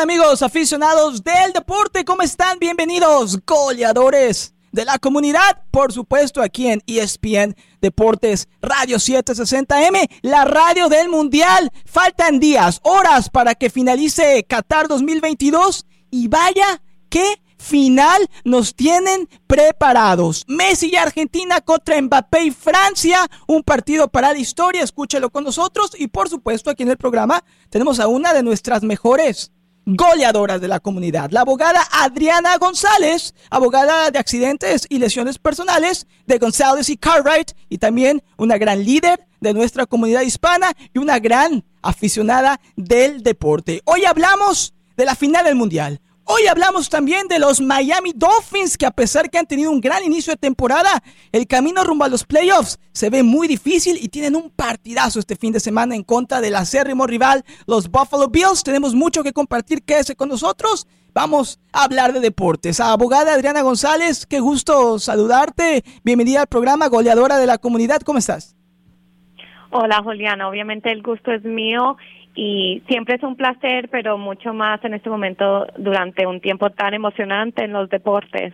amigos aficionados del deporte? ¿Cómo están? Bienvenidos, goleadores de la comunidad, por supuesto aquí en ESPN Deportes Radio 760M, la radio del Mundial. Faltan días, horas para que finalice Qatar 2022 y vaya, qué final nos tienen preparados. Messi y Argentina contra Mbappé y Francia, un partido para la historia, escúchelo con nosotros y por supuesto aquí en el programa tenemos a una de nuestras mejores goleadoras de la comunidad, la abogada Adriana González, abogada de accidentes y lesiones personales de González y Cartwright y también una gran líder de nuestra comunidad hispana y una gran aficionada del deporte. Hoy hablamos de la final del Mundial. Hoy hablamos también de los Miami Dolphins que a pesar que han tenido un gran inicio de temporada, el camino rumbo a los playoffs se ve muy difícil y tienen un partidazo este fin de semana en contra del acérrimo rival, los Buffalo Bills. Tenemos mucho que compartir, quédese con nosotros. Vamos a hablar de deportes. abogada Adriana González, qué gusto saludarte. Bienvenida al programa Goleadora de la Comunidad. ¿Cómo estás? Hola, Juliana. Obviamente el gusto es mío y siempre es un placer, pero mucho más en este momento durante un tiempo tan emocionante en los deportes.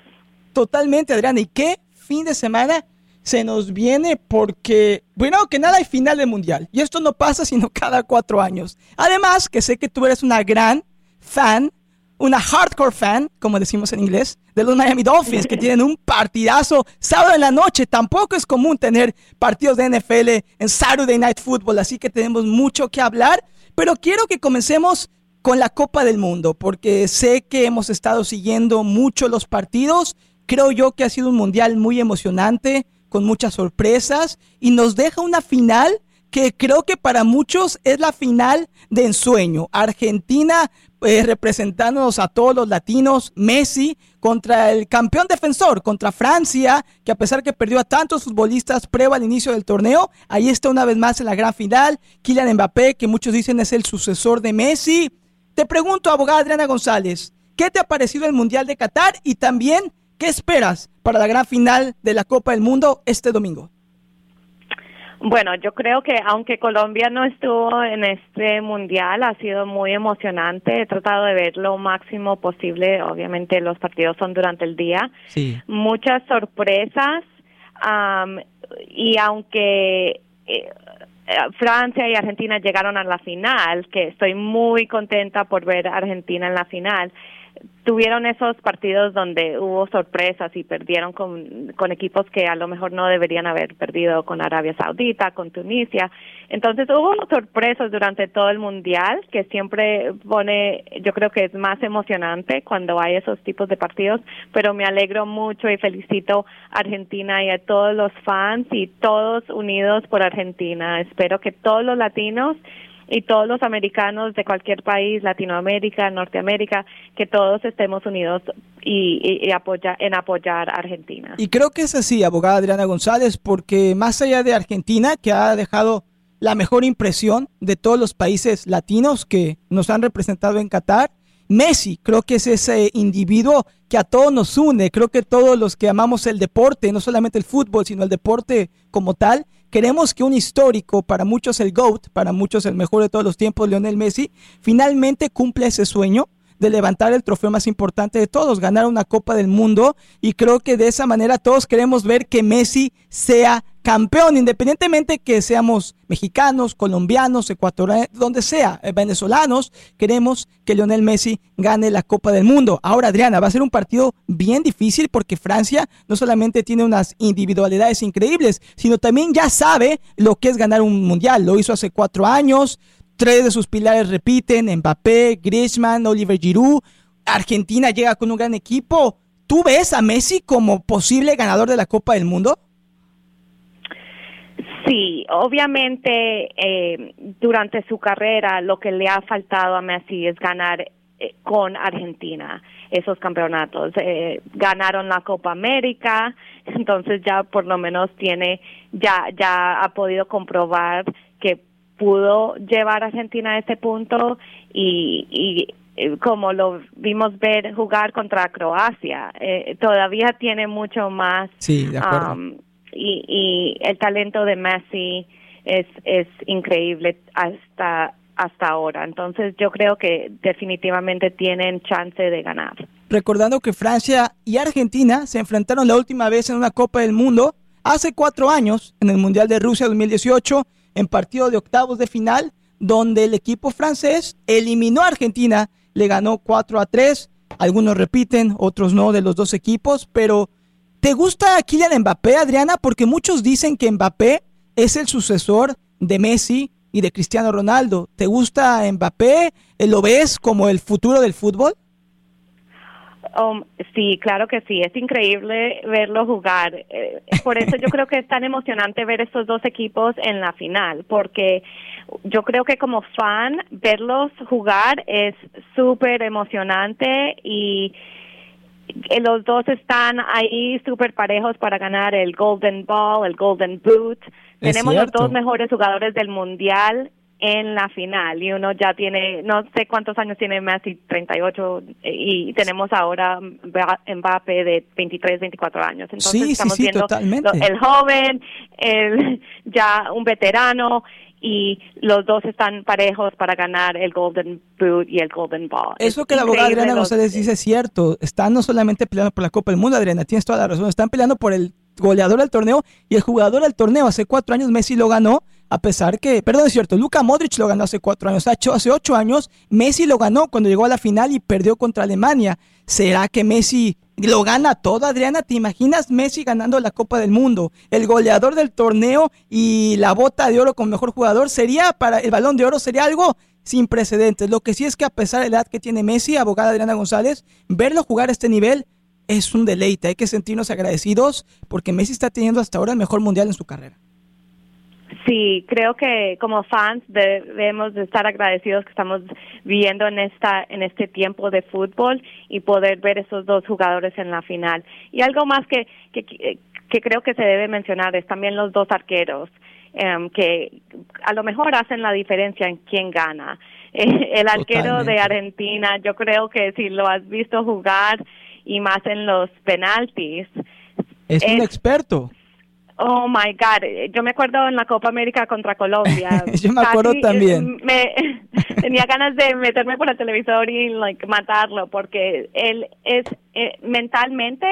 Totalmente, Adriana. ¿Y qué fin de semana se nos viene? Porque, bueno, que nada hay final de mundial. Y esto no pasa sino cada cuatro años. Además, que sé que tú eres una gran fan, una hardcore fan, como decimos en inglés, de los Miami Dolphins, que tienen un partidazo sábado en la noche. Tampoco es común tener partidos de NFL en Saturday Night Football, así que tenemos mucho que hablar. Pero quiero que comencemos con la Copa del Mundo, porque sé que hemos estado siguiendo mucho los partidos. Creo yo que ha sido un mundial muy emocionante, con muchas sorpresas, y nos deja una final que creo que para muchos es la final de ensueño. Argentina eh, representándonos a todos los latinos, Messi contra el campeón defensor, contra Francia, que a pesar que perdió a tantos futbolistas prueba al inicio del torneo, ahí está una vez más en la gran final. Kylian Mbappé, que muchos dicen es el sucesor de Messi. Te pregunto, abogada Adriana González, ¿qué te ha parecido el Mundial de Qatar y también qué esperas para la gran final de la Copa del Mundo este domingo? Bueno, yo creo que aunque Colombia no estuvo en este mundial, ha sido muy emocionante. He tratado de ver lo máximo posible. Obviamente los partidos son durante el día. Sí. Muchas sorpresas. y aunque eh, Francia y Argentina llegaron a la final, que estoy muy contenta por ver a Argentina en la final, tuvieron esos partidos donde hubo sorpresas y perdieron con, con equipos que a lo mejor no deberían haber perdido con Arabia Saudita, con Tunisia. Entonces hubo sorpresas durante todo el mundial que siempre pone, yo creo que es más emocionante cuando hay esos tipos de partidos, pero me alegro mucho y felicito a Argentina y a todos los fans y todos unidos por Argentina. Espero que todos los latinos y todos los americanos de cualquier país, Latinoamérica, Norteamérica, que todos estemos unidos y, en apoyar a Argentina. Y creo que es así, abogada Adriana González, porque más allá de Argentina, que ha dejado la mejor impresión de todos los países latinos que nos han representado en Qatar, Messi creo que es ese individuo que a todos nos une. Creo que todos los que amamos el deporte, no solamente el fútbol, sino el deporte como tal, queremos que un histórico, para muchos el GOAT, para muchos el mejor de todos los tiempos, Lionel Messi, finalmente cumple ese sueño de levantar el trofeo más importante de todos, ganar una Copa del Mundo. Y creo que de esa manera todos queremos ver que Messi sea campeón, independientemente que seamos mexicanos, colombianos, ecuatorianos, donde sea, eh, venezolanos, queremos que Lionel Messi gane la Copa del Mundo. Ahora, Adriana, va a ser un partido bien difícil porque Francia no solamente tiene unas individualidades increíbles, sino también ya sabe lo que es ganar un mundial. Lo hizo hace cuatro años, tres de sus pilares repiten, Mbappé, Griezmann, Oliver Giroud. Argentina llega con un gran equipo. ¿Tú ves a Messi como posible ganador de la Copa del Mundo? Sí, obviamente eh, durante su carrera lo que le ha faltado a Messi es ganar eh, con Argentina esos campeonatos. Eh, ganaron la Copa América, entonces ya por lo menos tiene, ya, ya ha podido comprobar que pudo llevar a Argentina a ese punto y, y como lo vimos ver jugar contra Croacia, todavía tiene mucho más. Sí, de acuerdo. Um, y, y el talento de Messi es, es increíble hasta hasta ahora. Entonces yo creo que definitivamente tienen chance de ganar. Recordando que Francia y Argentina se enfrentaron la última vez en una Copa del Mundo hace cuatro años, en el Mundial de Rusia 2018, en partido de octavos de final, donde el equipo francés eliminó a Argentina, le ganó 4 a 3. Algunos repiten, otros no de los dos equipos, pero ¿te gusta Kylian Mbappé, Adriana? Porque muchos dicen que Mbappé es el sucesor de Messi y de Cristiano Ronaldo. ¿Te gusta Mbappé? ¿Lo ves como el futuro del fútbol? Um, sí, claro que sí, es increíble verlo jugar. Eh, por eso yo creo que es tan emocionante ver estos dos equipos en la final, porque yo creo que como fan verlos jugar es súper emocionante y los dos están ahí súper parejos para ganar el Golden Ball, el Golden Boot. Tenemos los dos mejores jugadores del mundial en la final y uno ya tiene, no sé cuántos años tiene Messi, 38 y tenemos ahora Mbappé de 23, 24 años. Entonces estamos viendo el joven, el ya un veterano y los dos están parejos para ganar el Golden Boot y el Golden Ball. Eso que la abogada Adriana González dice es cierto. Están no solamente peleando por la Copa del Mundo, Adriana, tienes toda la razón. Están peleando por el goleador del torneo y el jugador del torneo. Hace cuatro años Messi lo ganó, a pesar que, perdón, es cierto, Luka Modric lo ganó hace cuatro años. Hace ocho años Messi lo ganó cuando llegó a la final y perdió contra Alemania. ¿Será que Messi lo gana todo, Adriana? ¿Te imaginas Messi ganando la Copa del Mundo? El goleador del torneo y la bota de oro como mejor jugador sería para el balón de oro, sería algo sin precedentes. Lo que sí es que a pesar de la edad que tiene Messi, abogada Adriana González, verlo jugar a este nivel es un deleite. Hay que sentirnos agradecidos porque Messi está teniendo hasta ahora el mejor mundial en su carrera. Sí, creo que como fans debemos de estar agradecidos que estamos viviendo en esta en este tiempo de fútbol y poder ver esos dos jugadores en la final. Y algo más que que, que creo que se debe mencionar es también los dos arqueros em, que a lo mejor hacen la diferencia en quién gana. el arquero de Argentina, yo creo que si lo has visto jugar y más en los penaltis. Es, un experto. Oh my God, yo me acuerdo en la Copa América contra Colombia. yo me acuerdo también. Me, tenía ganas de meterme por el televisor y like matarlo porque él es eh, mentalmente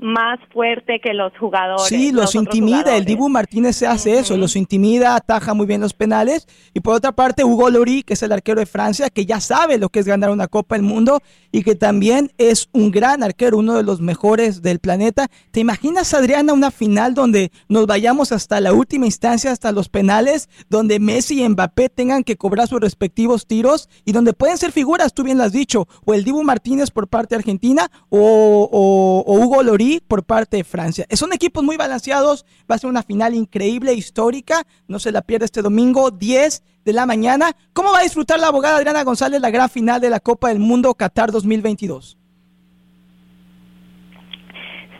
más fuerte que los jugadores. Sí, los, intimida. El Dibu Martínez se hace eso, los intimida, ataja muy bien los penales. Y por otra parte, Hugo Lori, que es el arquero de Francia, que ya sabe lo que es ganar una Copa del Mundo y que también es un gran arquero, uno de los mejores del planeta. ¿Te imaginas, Adriana, una final donde nos vayamos hasta la última instancia, hasta los penales, donde Messi y Mbappé tengan que cobrar sus respectivos tiros y donde pueden ser figuras, tú bien lo has dicho, o el Dibu Martínez por parte de Argentina o, o Hugo Por parte de Francia. Son equipos muy balanceados, va a ser una final increíble, histórica, no se la pierde este domingo, 10 de la mañana. ¿Cómo va a disfrutar la abogada Adriana González la gran final de la Copa del Mundo Qatar 2022?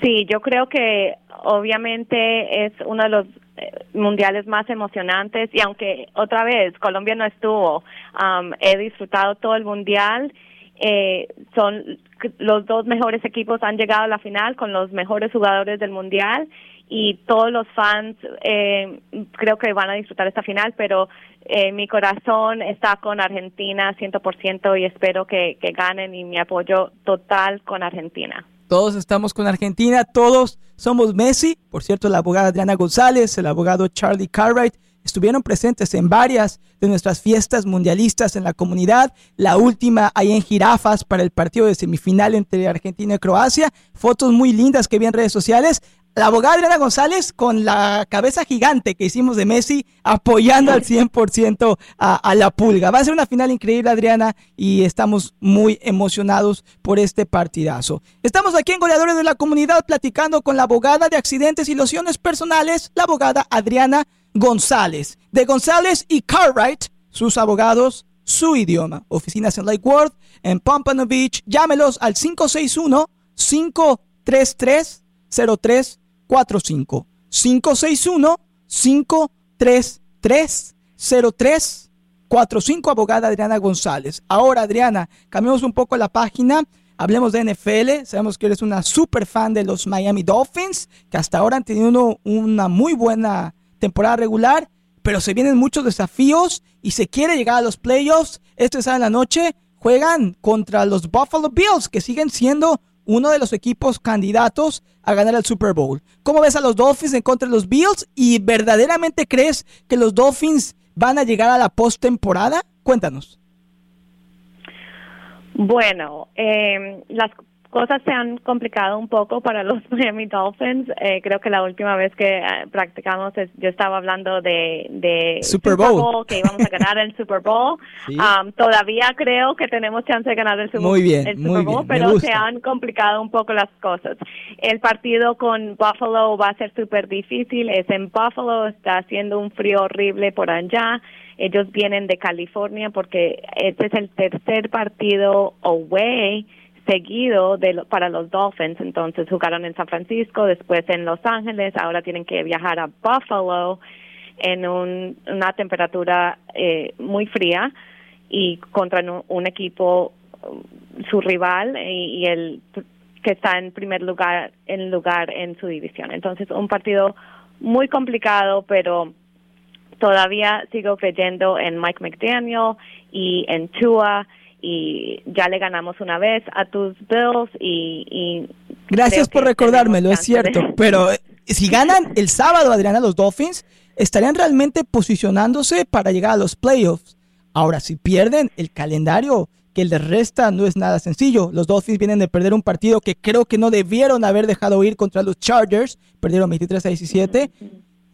Sí, yo creo que obviamente es uno de los eh, mundiales más emocionantes y aunque otra vez Colombia no estuvo, he disfrutado todo el mundial eh, son los dos mejores equipos han llegado a la final con los mejores jugadores del mundial y todos los fans eh, creo que van a disfrutar esta final, pero eh, mi corazón está con Argentina 100% y espero que, que ganen y mi apoyo total con Argentina. Todos estamos con Argentina, todos somos Messi. Por cierto, la abogada Adriana González, el abogado Charlie Cartwright estuvieron presentes en varias de nuestras fiestas mundialistas en la comunidad. La última ahí en Jirafas para el partido de semifinal entre Argentina y Croacia. Fotos muy lindas que vi en redes sociales. La abogada Adriana González con la cabeza gigante que hicimos de Messi apoyando al 100% a, a la pulga. Va a ser una final increíble, Adriana, y estamos muy emocionados por este partidazo. Estamos aquí en Goleadores de la Comunidad platicando con la abogada de accidentes y lociones personales, la abogada Adriana González. De González y Cartwright, sus abogados, su idioma. Oficinas en Lake Worth, en Pompano Beach. Llámelos al 561-533-0345. 561-533-0345. Abogada Adriana González. Ahora, Adriana, cambiamos un poco la página. Hablemos de NFL. Sabemos que eres una super fan de los Miami Dolphins, que hasta ahora han tenido una muy buena temporada regular, pero se vienen muchos desafíos y se quiere llegar a los playoffs. Este sábado en la noche juegan contra los Buffalo Bills, que siguen siendo uno de los equipos candidatos a ganar el Super Bowl. ¿Cómo ves a los Dolphins en contra de los Bills? ¿Y verdaderamente crees que los Dolphins van a llegar a la postemporada? Cuéntanos. Bueno, eh, las cosas se han complicado un poco para los Miami Dolphins. Eh, creo que la última vez que eh, practicamos yo estaba hablando de, de Super, Bowl. que íbamos a ganar el Super Bowl. Um, todavía creo que tenemos chance de ganar el Super, muy bien, el Super Bowl, pero se han complicado un poco las cosas. El partido con Buffalo va a ser súper difícil. Es en Buffalo, está haciendo un frío horrible por allá. Ellos vienen de California porque este es el tercer partido away seguido de para los Dolphins. Entonces jugaron en San Francisco, después en Los Ángeles, ahora tienen que viajar a Buffalo en una temperatura eh, muy fría y contra un, equipo su rival y, el que está en primer lugar en lugar en su división. Entonces un partido muy complicado, pero todavía sigo creyendo en Mike McDaniel y en Tua y ya le ganamos una vez a tus Bills y... Gracias por recordármelo, es cierto, pero eh, si ganan el sábado, Adriana, los Dolphins, estarían realmente posicionándose para llegar a los playoffs. Ahora, si pierden el calendario que les resta, no es nada sencillo. Los Dolphins vienen de perder un partido que creo que no debieron haber dejado ir contra los Chargers, perdieron 23 a 17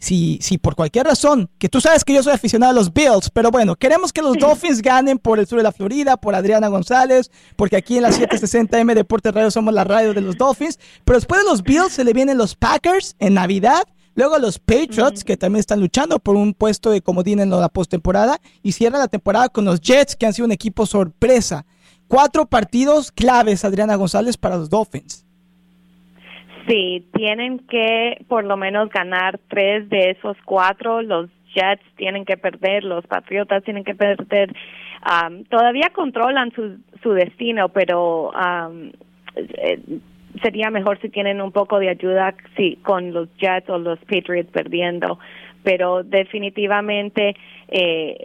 si, si por cualquier razón, que tú sabes que yo soy aficionado a los Bills, pero bueno, queremos que los Dolphins ganen por el sur de la Florida, por Adriana González, porque aquí en la 760M Deportes Radio somos la radio de los Dolphins, pero después de los Bills se le vienen los Packers en Navidad, luego los Patriots, que también están luchando por un puesto de comodín en la postemporada, y cierra la temporada con los Jets, que han sido un equipo sorpresa. Cuatro partidos claves, Adriana González, para los Dolphins. Sí, tienen que por lo menos ganar tres de esos cuatro. Los Jets tienen que perder, los Patriotas tienen que perder. todavía controlan su, su destino, pero eh, sería mejor si tienen un poco de ayuda con los Jets o los Patriots perdiendo. Pero definitivamente eh,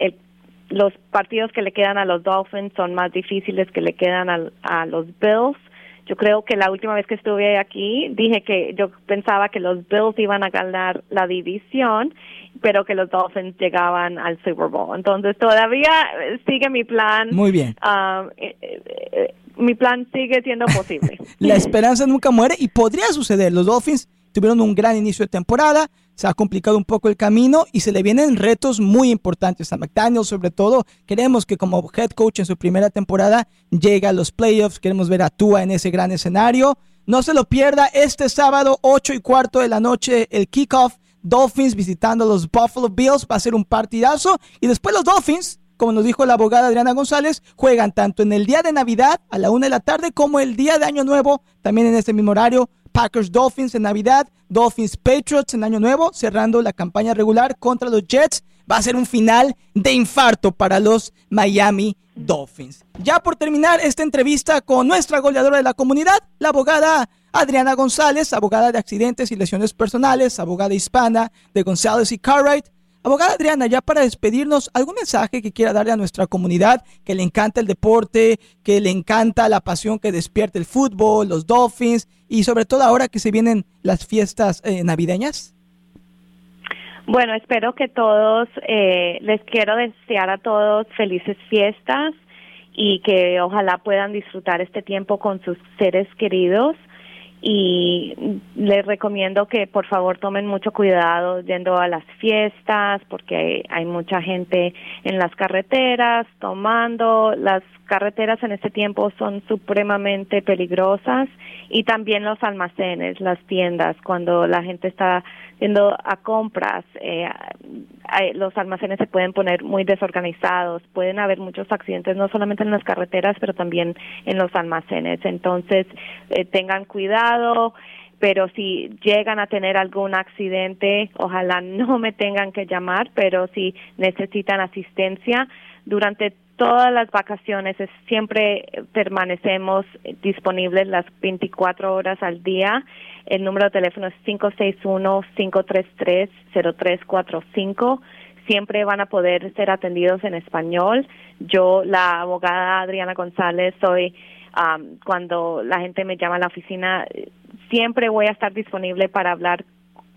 el los partidos que le quedan a los Dolphins son más difíciles que le quedan a, a los Bills yo creo que la última vez que estuve aquí dije que yo pensaba que los Bills iban a ganar la división, pero que los Dolphins llegaban al Super Bowl. Entonces todavía sigue mi plan. Muy bien. Eh, eh, eh, mi plan sigue siendo posible. la esperanza nunca muere y podría suceder. Los Dolphins tuvieron un gran inicio de temporada, se ha complicado un poco el camino y se le vienen retos muy importantes a McDaniel, sobre todo queremos que como head coach en su primera temporada llegue a los playoffs, queremos ver a Tua en ese gran escenario. No se lo pierda este sábado 8 y cuarto de la noche el kickoff, Dolphins visitando a los Buffalo Bills, va a ser un partidazo y después los Dolphins como nos dijo la abogada Adriana González, juegan tanto en el día de Navidad a la una de la tarde como el día de Año Nuevo, también en ese mismo horario. Packers Dolphins en Navidad, Dolphins Patriots en Año Nuevo, cerrando la campaña regular contra los Jets. Va a ser un final de infarto para los Miami Dolphins. Ya por terminar esta entrevista con nuestra goleadora de la comunidad, la abogada Adriana González, abogada de accidentes y lesiones personales, abogada hispana de González y Cartwright. Abogada Adriana, ya para despedirnos, ¿algún mensaje que quiera darle a nuestra comunidad que le encanta el deporte, que le encanta la pasión que despierta el fútbol, los Dolphins y sobre todo ahora que se vienen las fiestas eh, navideñas? Bueno, espero que todos, eh, les quiero desear a todos felices fiestas y que ojalá puedan disfrutar este tiempo con sus seres queridos y les recomiendo que por favor tomen mucho cuidado yendo a las fiestas porque hay, mucha gente en las carreteras tomando las carreteras en este tiempo son supremamente peligrosas y también los almacenes las tiendas cuando la gente está yendo a compras, eh, los almacenes se pueden poner muy desorganizados, pueden haber muchos accidentes no solamente en las carreteras, pero también en los almacenes. Entonces, eh, tengan cuidado, pero si llegan a tener algún accidente, ojalá no me tengan que llamar, pero si necesitan asistencia, durante todas las vacaciones siempre permanecemos disponibles las 24 horas al día. El número de teléfono es 561-533-0345. Siempre van a poder ser atendidos en español. Yo, la abogada Adriana González, soy, um, cuando la gente me llama a la oficina, siempre voy a estar disponible para hablar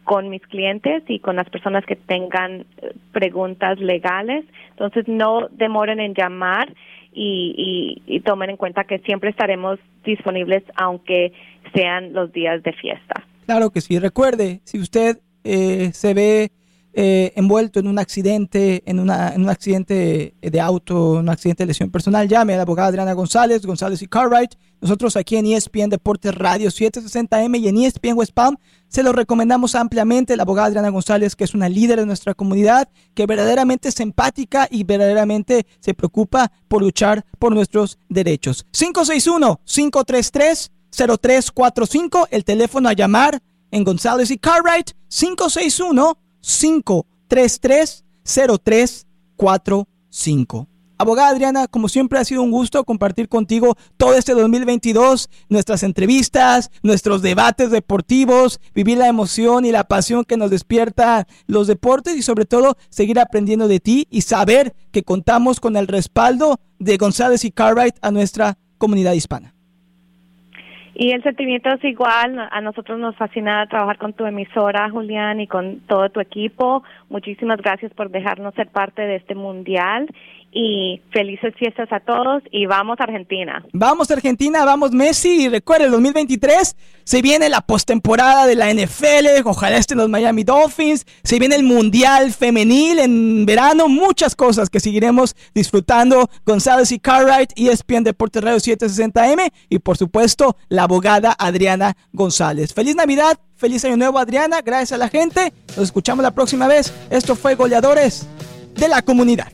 con mis clientes y con las personas que tengan eh, preguntas legales. Entonces, no demoren en llamar y, y, tomen en cuenta que siempre estaremos disponibles aunque sean los días de fiesta. Claro que sí. Recuerde, si usted eh, se ve eh, envuelto en un accidente, en, una, en un accidente de auto, un accidente de lesión personal, llame a la abogada Adriana González, González y Cartwright. Nosotros aquí en ESPN Deportes Radio 760M y en ESPN West Palm se lo recomendamos ampliamente. La abogada Adriana González, que es una líder de nuestra comunidad, que verdaderamente es empática y verdaderamente se preocupa por luchar por nuestros derechos. 561-533-0345, el teléfono a llamar en González y Cartwright, 561 533-0345. Abogada Adriana, como siempre ha sido un gusto compartir contigo todo este 2022, nuestras entrevistas, nuestros debates deportivos, vivir la emoción y la pasión que nos despierta los deportes y sobre todo seguir aprendiendo de ti y saber que contamos con el respaldo de González y Cartwright a nuestra comunidad hispana. Y el sentimiento es igual, a nosotros nos fascina trabajar con tu emisora, Julián, y con todo tu equipo. Muchísimas gracias por dejarnos ser parte de este mundial y felices fiestas a todos y vamos a Argentina. Vamos Argentina, vamos Messi y recuerda el 2023 se viene la postemporada de la NFL, ojalá estén los Miami Dolphins, se viene el Mundial Femenil en verano, muchas cosas que seguiremos disfrutando. González y Cartwright, ESPN Deportes Radio 760M y por supuesto la abogada Adriana González. Feliz Navidad, feliz año nuevo Adriana, gracias a la gente, nos escuchamos la próxima vez. Esto fue Goleadores de la Comunidad.